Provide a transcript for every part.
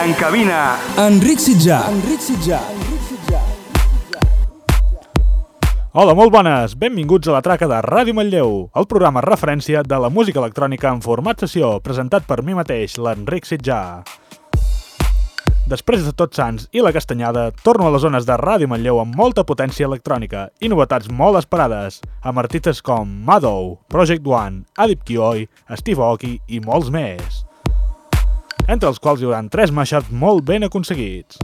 En cabina, Enric Sitjà. Enric Sitjà. Hola, molt bones! Benvinguts a la traca de Ràdio Manlleu, el programa referència de la música electrònica en format sessió, presentat per mi mateix, l'Enric Sitjà. Després de Tots Sants i la Castanyada, torno a les zones de Ràdio Manlleu amb molta potència electrònica i novetats molt esperades, amb artistes com Madow, Project One, Adip Kioi, Steve Aoki i molts més entre els quals hi haurà tres mashups molt ben aconseguits.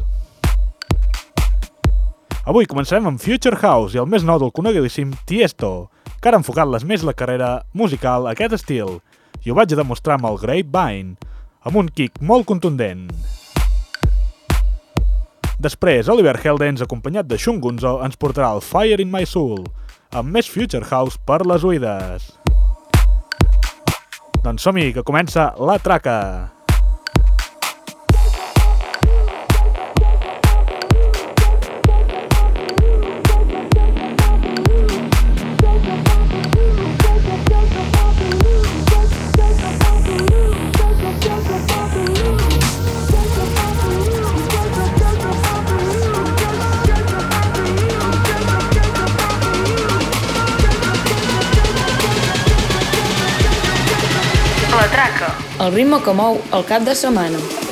Avui començarem amb Future House i el més nou del conegudíssim Tiesto, que ha enfocat les més la carrera musical a aquest estil, i ho vaig a demostrar amb el Grapevine, amb un kick molt contundent. Després, Oliver Heldens, acompanyat de Shun Gunzo, ens portarà el Fire in My Soul, amb més Future House per les oïdes. Doncs som-hi, que comença la traca! El ritme que mou el cap de setmana.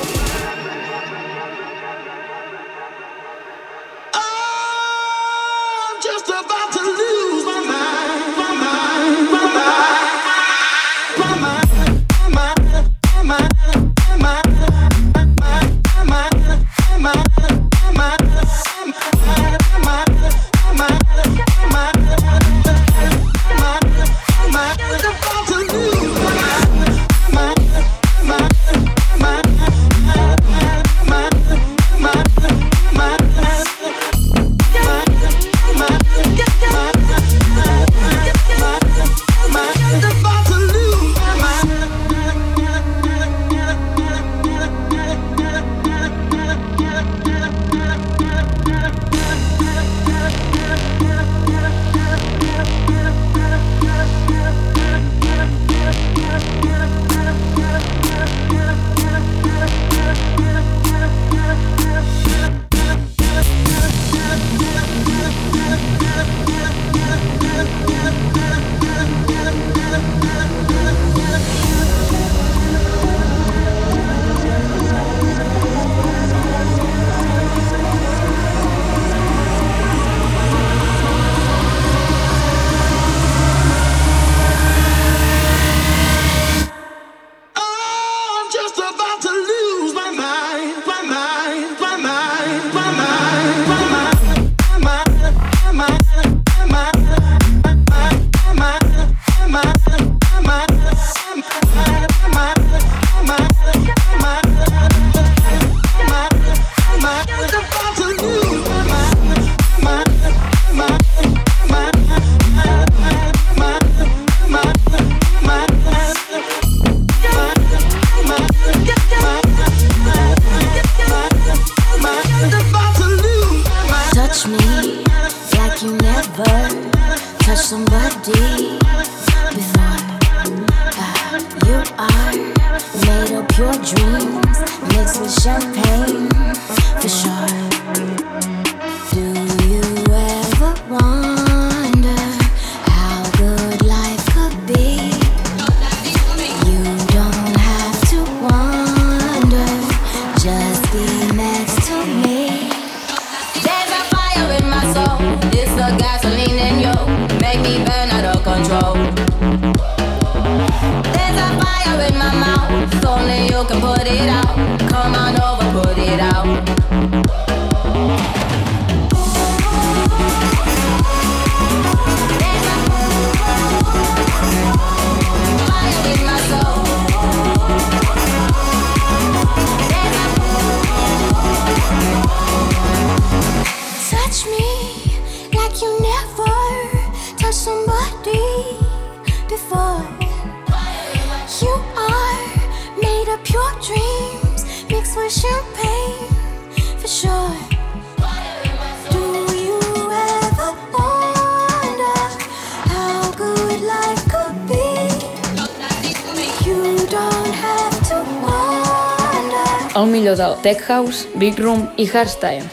El millor del Tech House, Big Room i Hardstyle.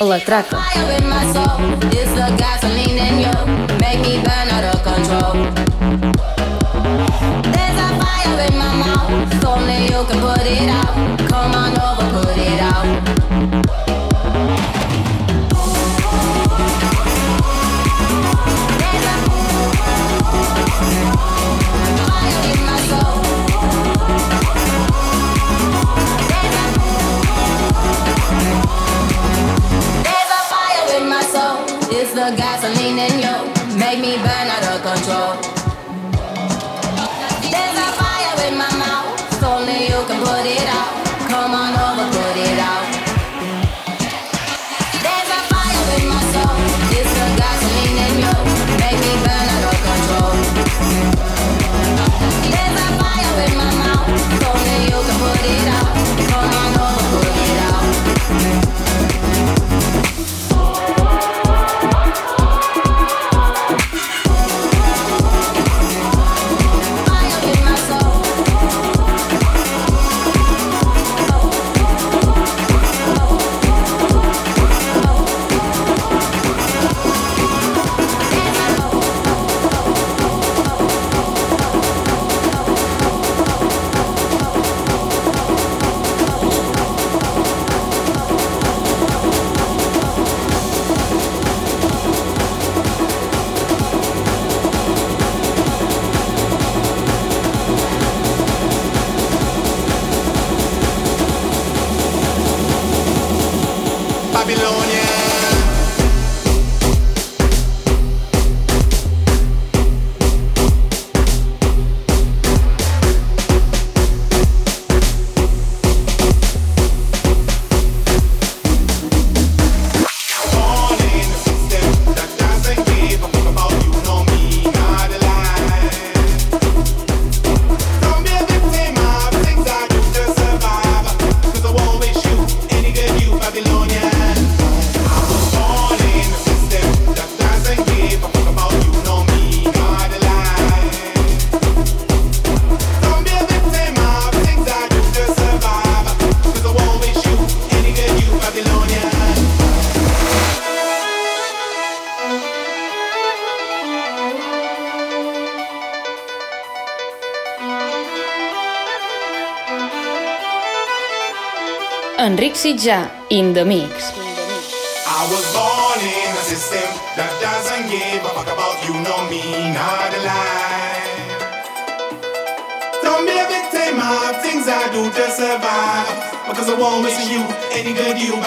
La traca. Babylon In the mix. I was born in a system that doesn't give a fuck about you me, not. Don't be a victim of things I do to survive, because I won't miss you, any good you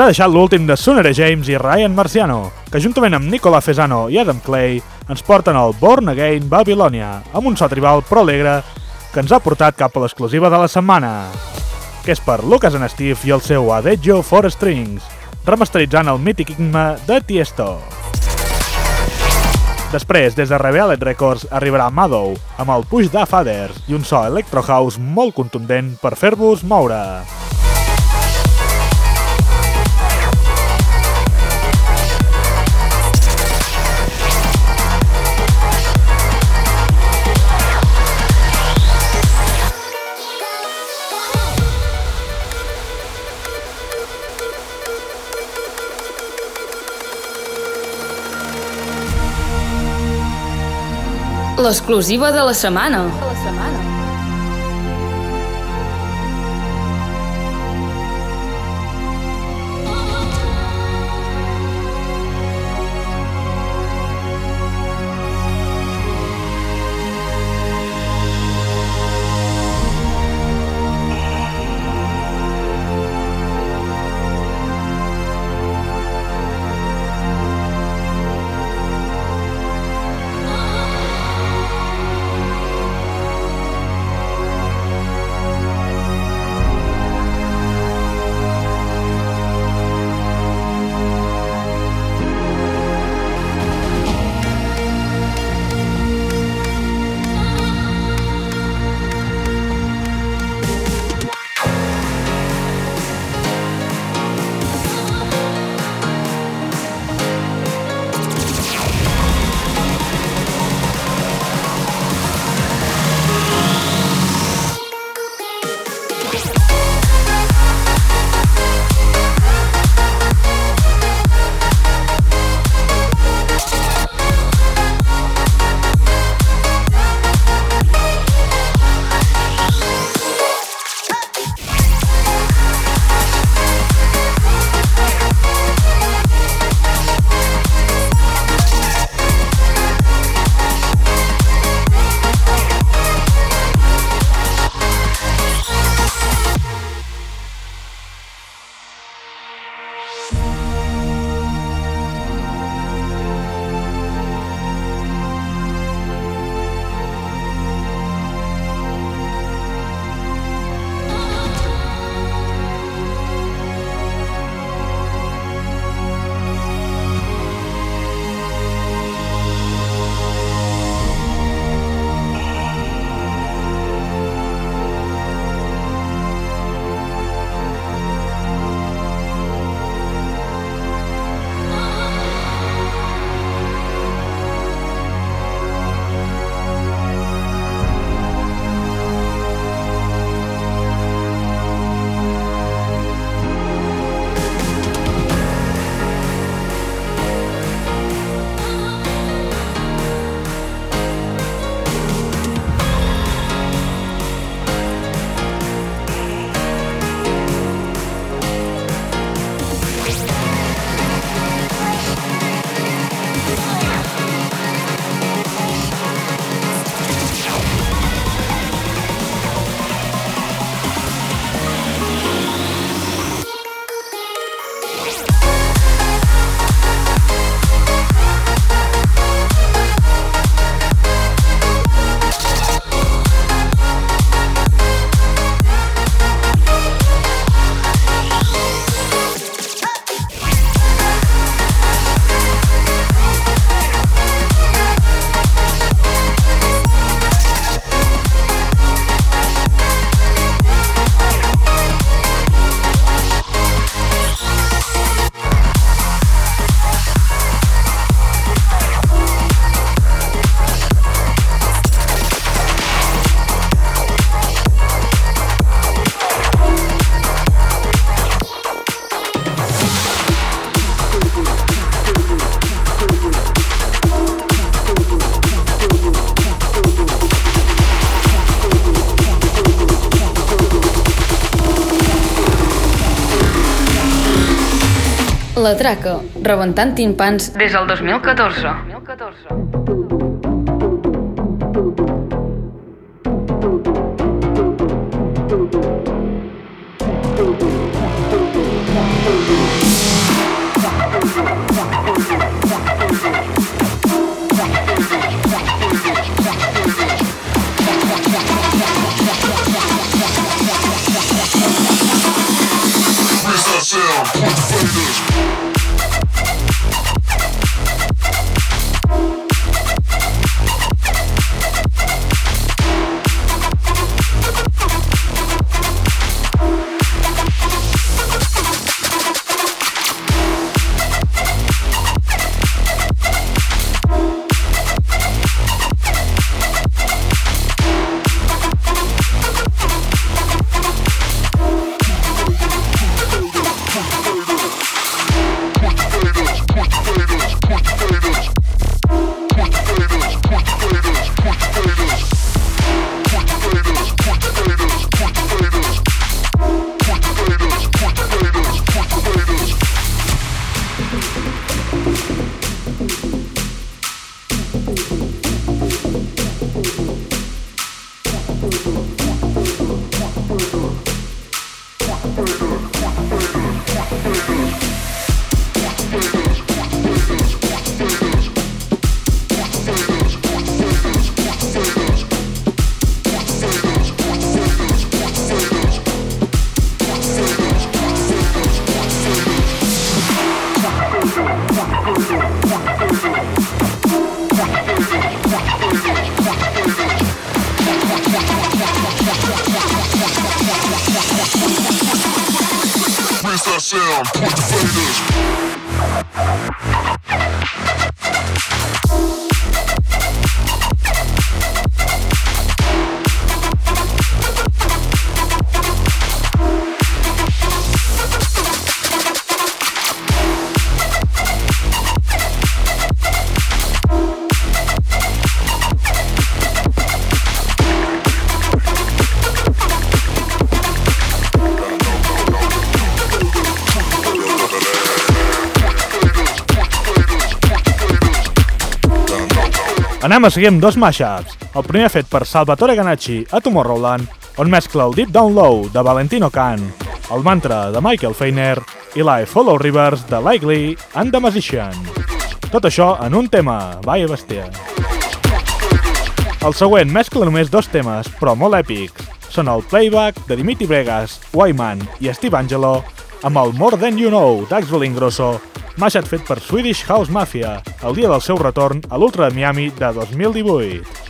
Ha deixat l'últim de Sunere James i Ryan Marciano, que juntament amb Nicola Fesano i Adam Clay ens porten el Born Again Babylonia, amb un so tribal però alegre que ens ha portat cap a l'exclusiva de la setmana, que és per Lucas and Steve i el seu Adagio for Strings, remasteritzant el mític himne de Tiesto. Després, des de Revealed Records, arribarà Madow, amb el Push Da Fathers i un so electro house molt contundent per fer-vos moure. L'exclusiva de la setmana. La Traca, rebentant timpans des del 2014. 2014. Anem a seguir amb dos mashups. El primer fet per Salvatore Ganacci a Tomorrowland, on mescla el Deep Down Low de Valentino Khan, el mantra de Michael Feiner i la Follow Rivers de Likely and the Musician. Tot això en un tema, vaya bestia. El següent mescla només dos temes, però molt èpics. Són el Playback de Dimitri Vegas, Wyman i Steve Angelo, amb el More Than You Know d'Axel Ingrosso mashup fet per Swedish House Mafia, el dia del seu retorn a l'Ultra de Miami de 2018.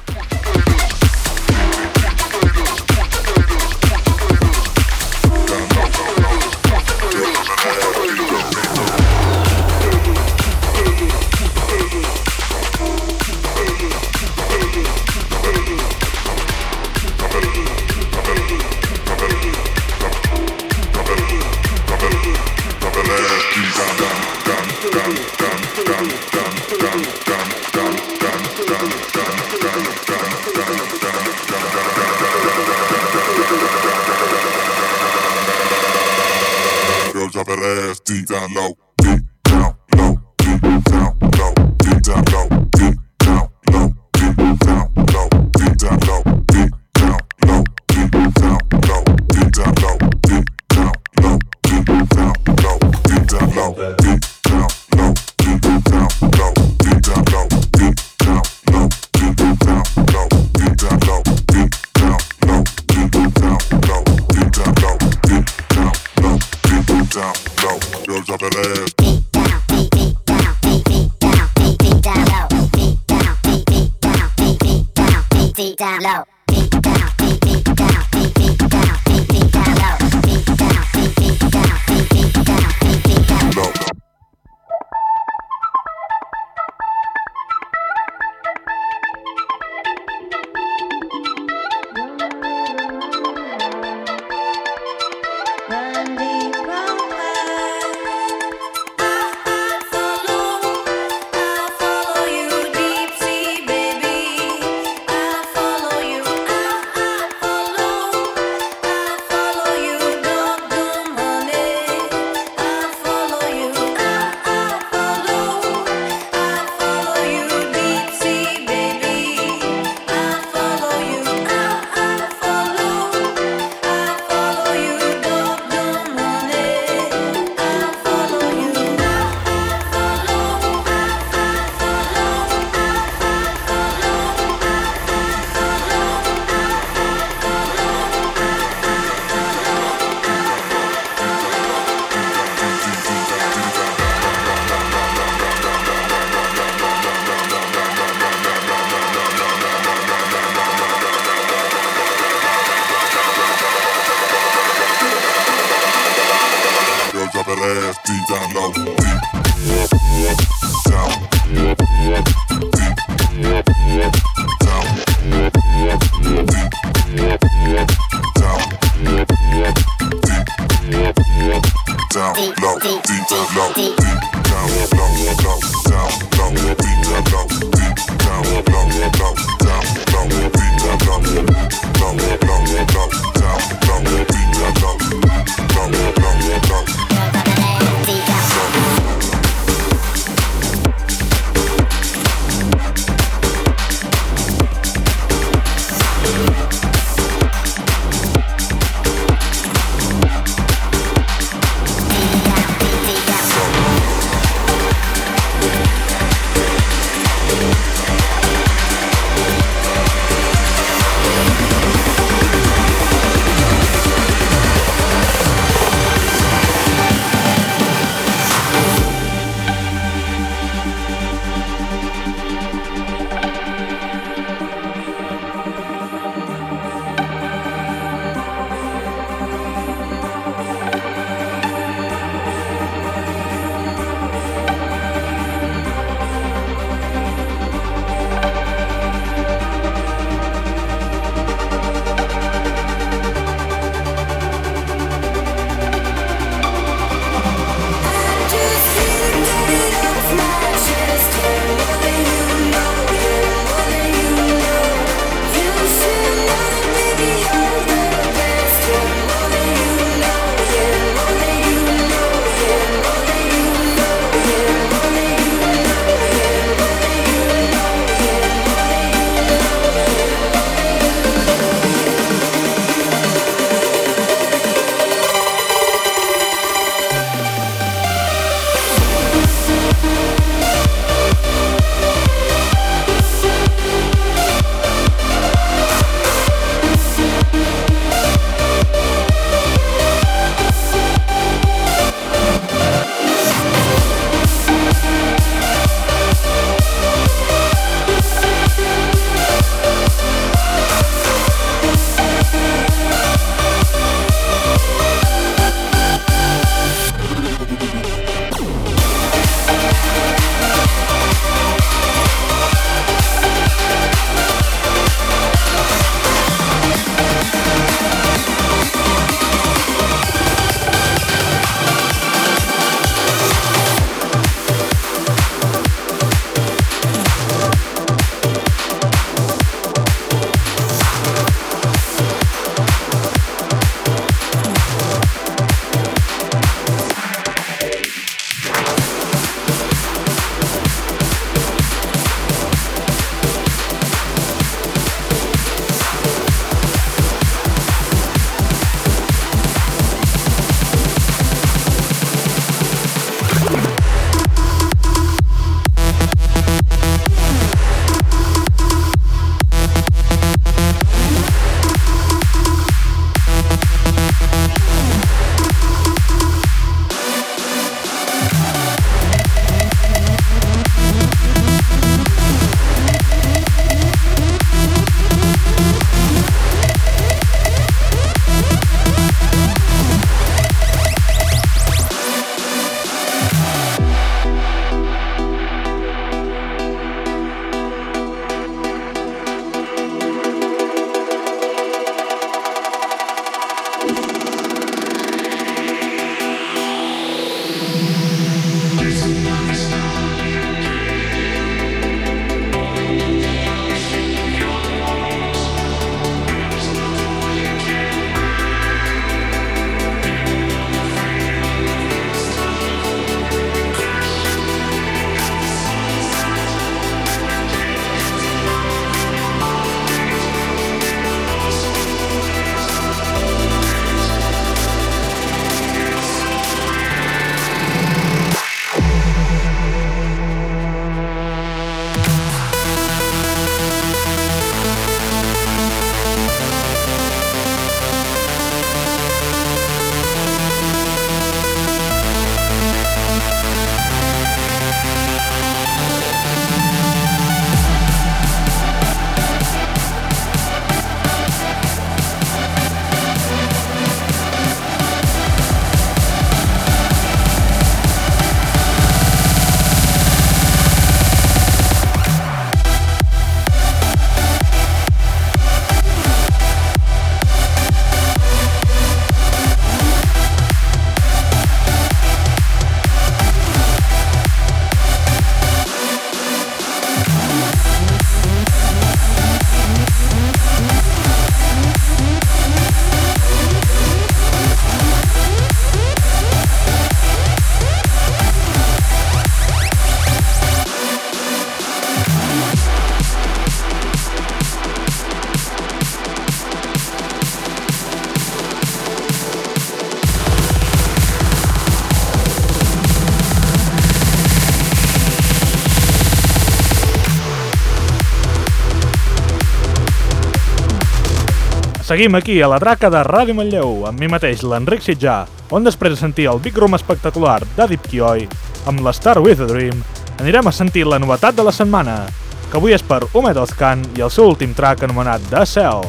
Seguim aquí a la draca de Ràdio Manlleu, amb mi mateix, l'Enric Sitjà, on després de sentir el Big Room espectacular d'Adip Kioi, amb l'Star With a Dream, anirem a sentir la novetat de la setmana, que avui és per Umed Ozcan i el seu últim track anomenat The Cell.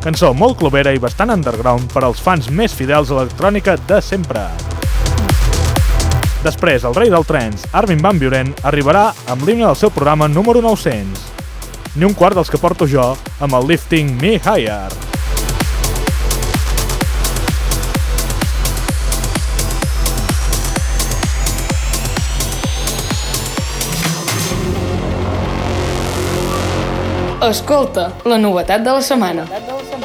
Cançó molt clubera i bastant underground per als fans més fidels a l'electrònica de sempre. Després, el rei del trens, Armin Van Buren, arribarà amb l'himne del seu programa número 900. Ni un quart dels que porto jo amb el Lifting Me Higher. Escolta, la novetat de la setmana. La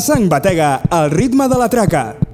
sang batega al ritme de la traca.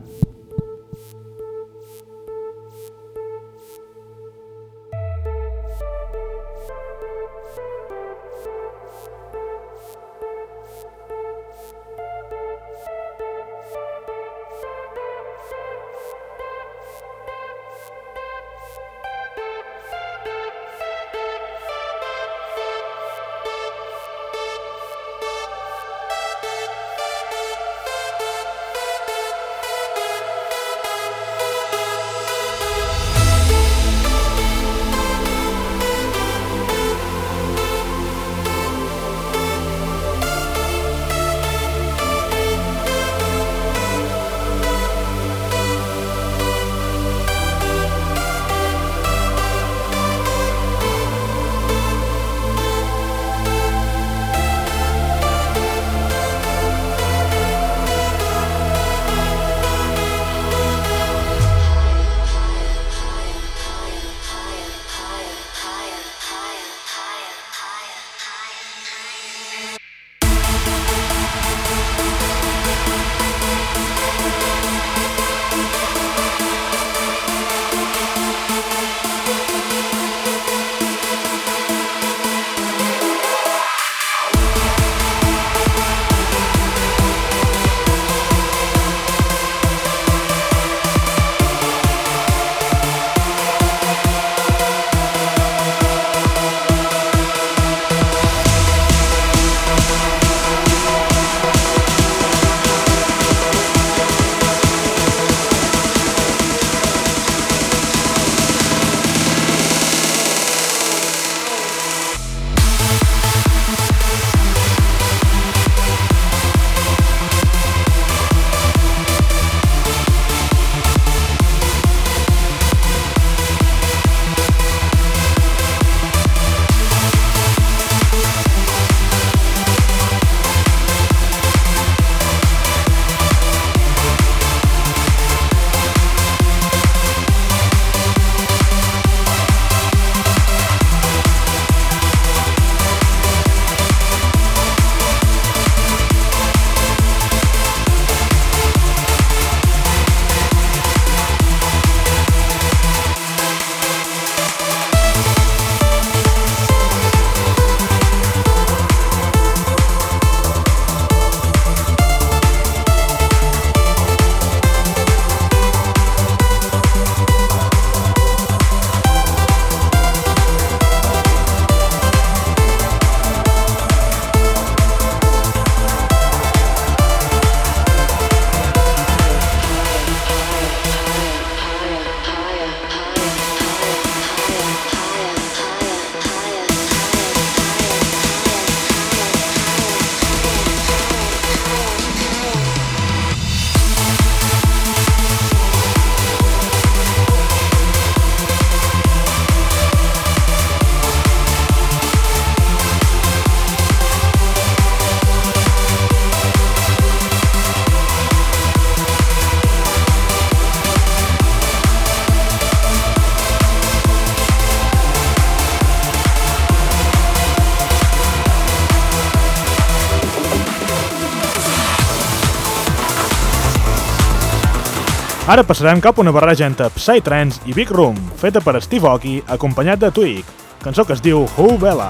Ara passarem cap a una barreja entre Psytrance i Big Room, feta per Steve Aoki, acompanyat de Twig, cançó que es diu Who Bella.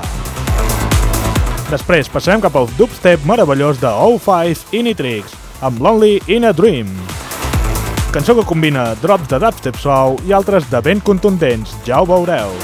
Després passarem cap al dubstep meravellós de O5 i Nitrix, amb Lonely in a Dream. Cançó que combina drops de dubstep suau i altres de ben contundents, ja ho veureu.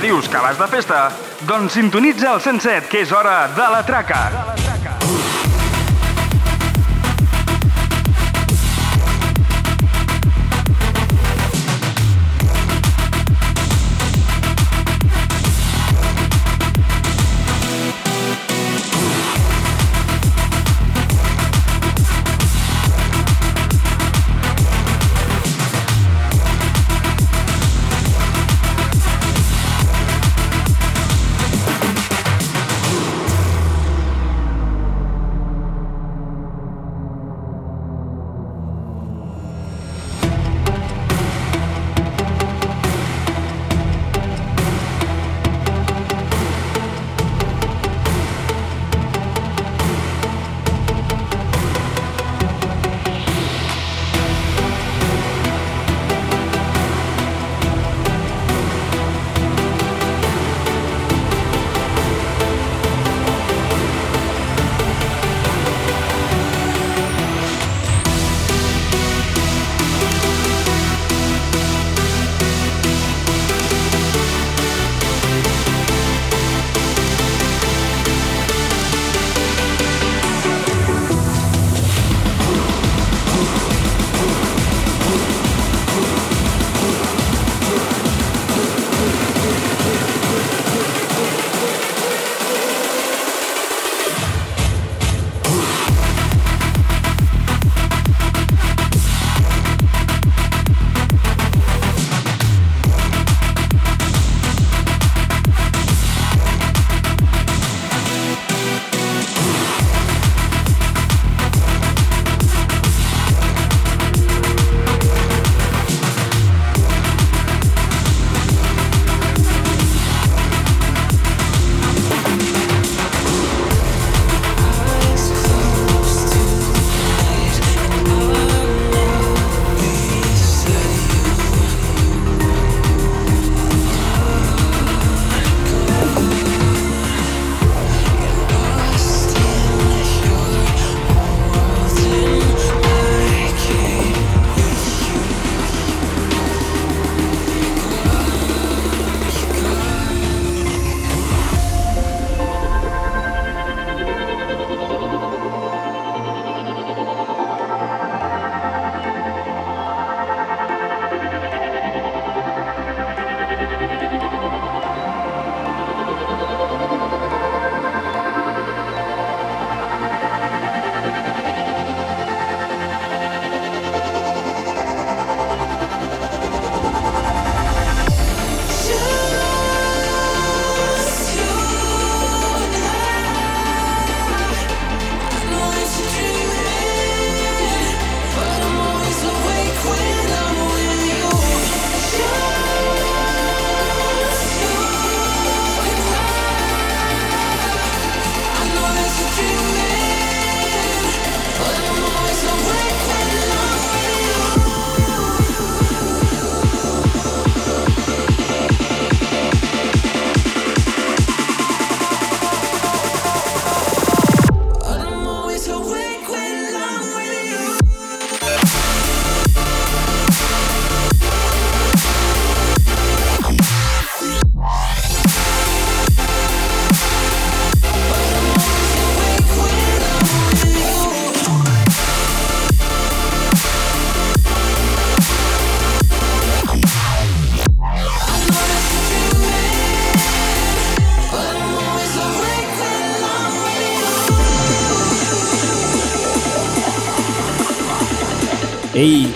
Dius, que vas de festa? Doncs sintonitza el 107, que és hora de la traca. Ei,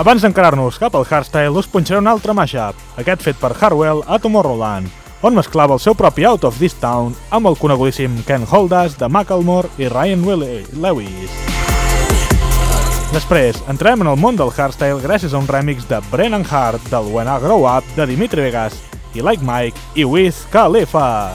Abans d'encarar-nos cap al hardstyle, us punxaré un altre mashup, aquest fet per Harwell a Tomorrowland, on mesclava el seu propi Out of This Town amb el conegudíssim Ken Holdas de Macklemore i Ryan Willi- Lewis. Després, entrem en el món del hardstyle gràcies a un remix de Brennan Hart del When I Grow Up de Dimitri Vegas i Like Mike i Wiz Khalifa.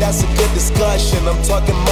That's a good discussion. I'm talking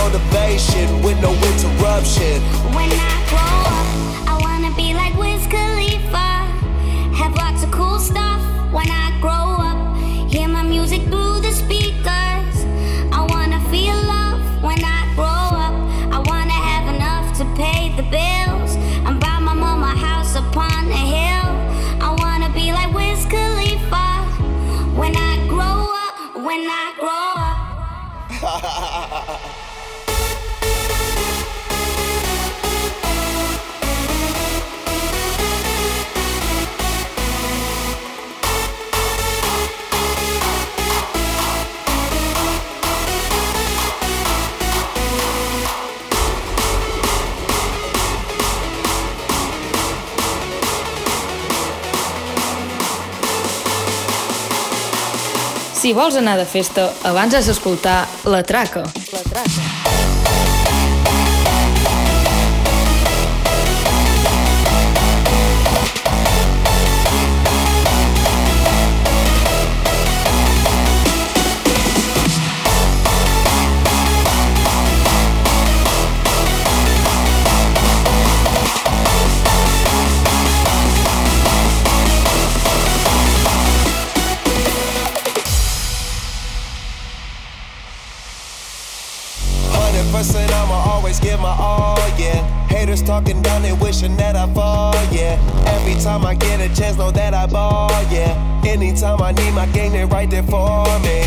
哈哈哈哈哈哈 Si vols anar de festa, abans has d'escoltar La Traca. La Traca. My all, yeah. Haters talking down and wishing that I fall, yeah. Every time I get a chance, know that I ball, yeah. Anytime I need my game, they right there for me.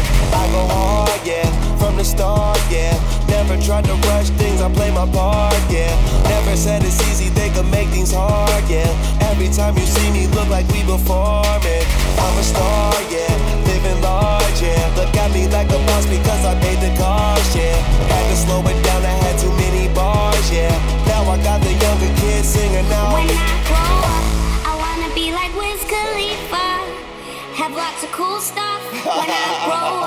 I go hard, yeah, from the start, yeah. Never tried to rush things, I play my part, yeah. Never said it's easy, they could make things hard, yeah. Every time you see me, look like we performing. I'm a star, yeah, living large, yeah. Look at me like a boss because I paid the cost, yeah. Had to slow it down, I had too many bars, yeah. Now I got the younger kids singing now. When I grow up, I wanna be like Wiz Khalifa. Have lots of cool stuff when I grow up.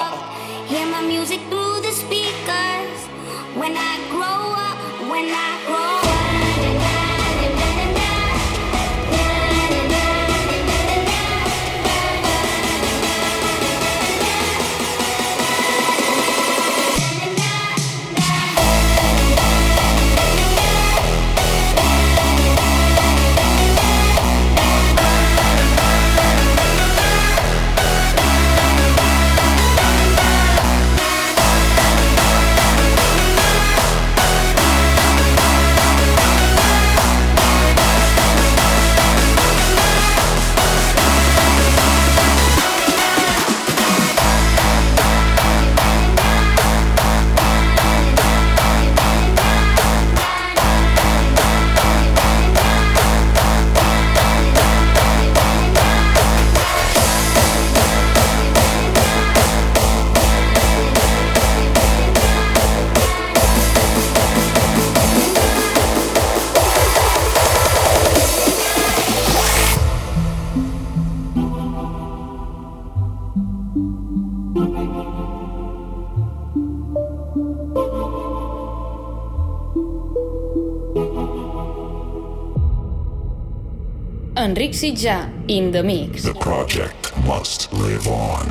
Enric Sitjà, in the mix. The project must live on.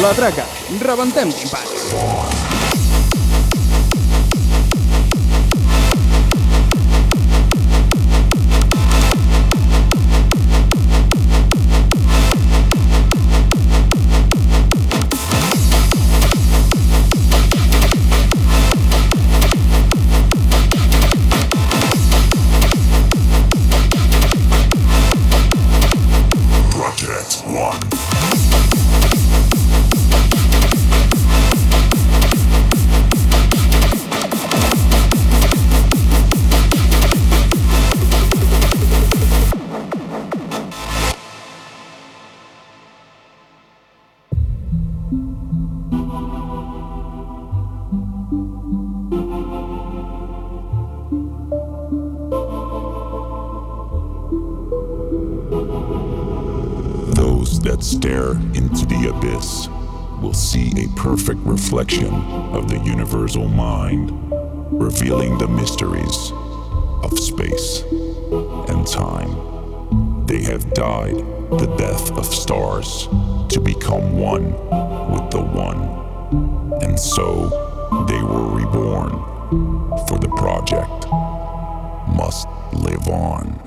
La Traca. Rebentem timpans. Reflection of the universal mind, revealing the mysteries of space and time. They have died the death of stars to become one with the one. And so they were reborn, for the project must live on.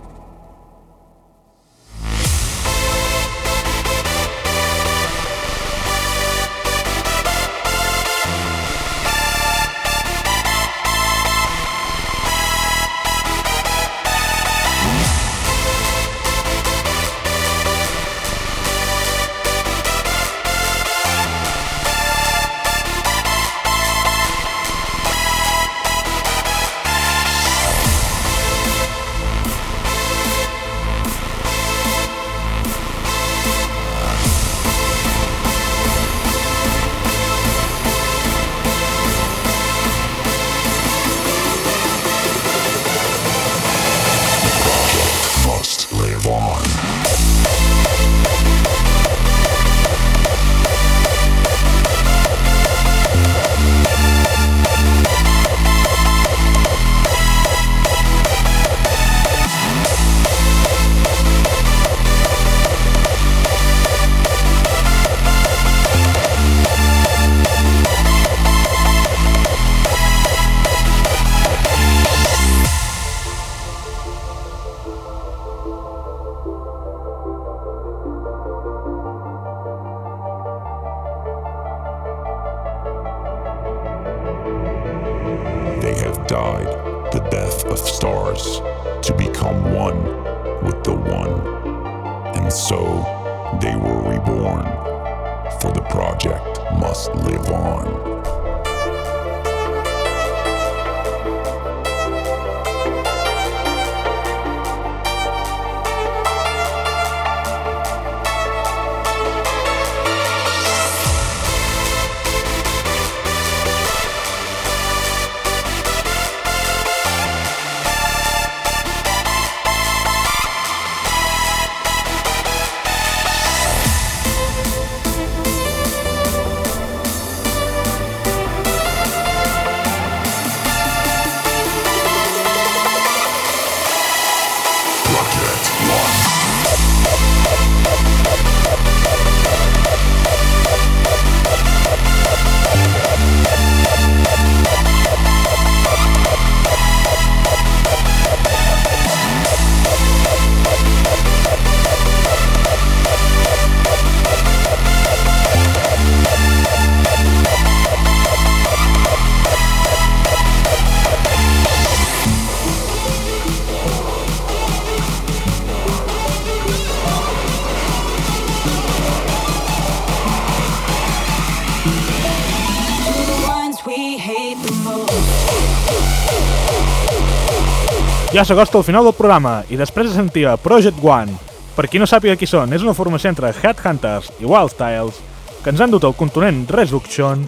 Ja s'acosta al final del programa i després de sentir a Project One. Per qui no sàpiga qui són, és una formació entre Headhunters i Wild Styles que ens han dut al continent Reduction.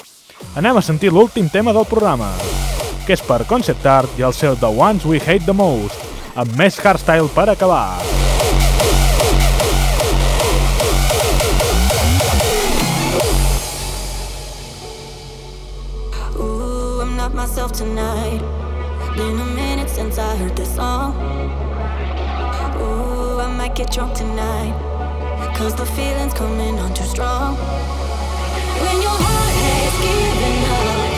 Anem a sentir l'últim tema del programa, que és per Concept Art i el seu The Ones We Hate the Most, amb més hardstyle per acabar. Ooh, I'm not myself tonight. Been a I heard this song. Ooh, I might get drunk tonight. Cause the feeling's coming on too strong. When your heart has given up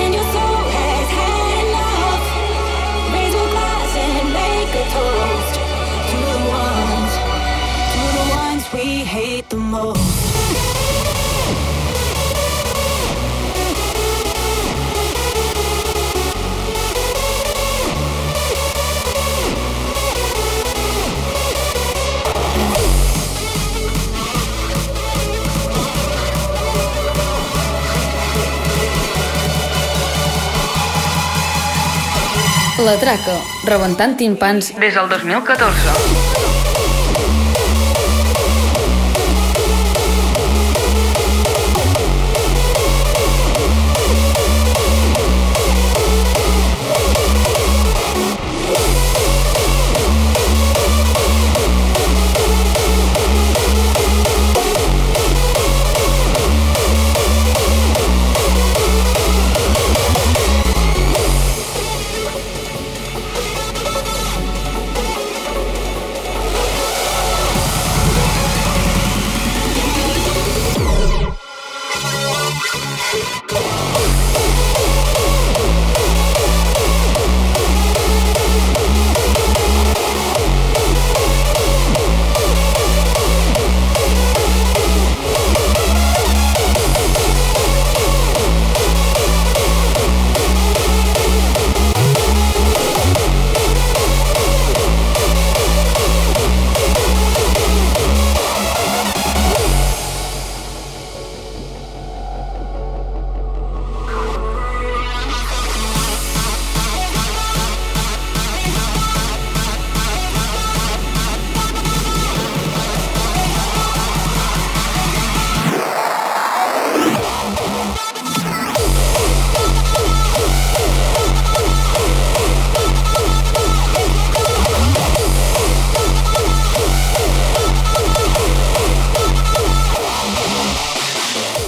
and your soul has had enough, raise your glass and make a toast to the ones, to the ones we hate the most. La Traca, rebentant timpans des del 2014.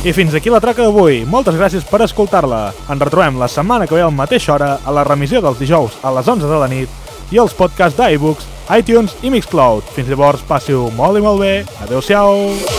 I fins aquí la traca d'avui. Moltes gràcies per escoltar-la. Ens retrobem la setmana que ve a la mateixa hora a la remissió dels dijous a les 11 de la nit i els podcasts d'iBooks, iTunes i Mixcloud. Fins llavors, passiu molt i molt bé. Adéu-siau!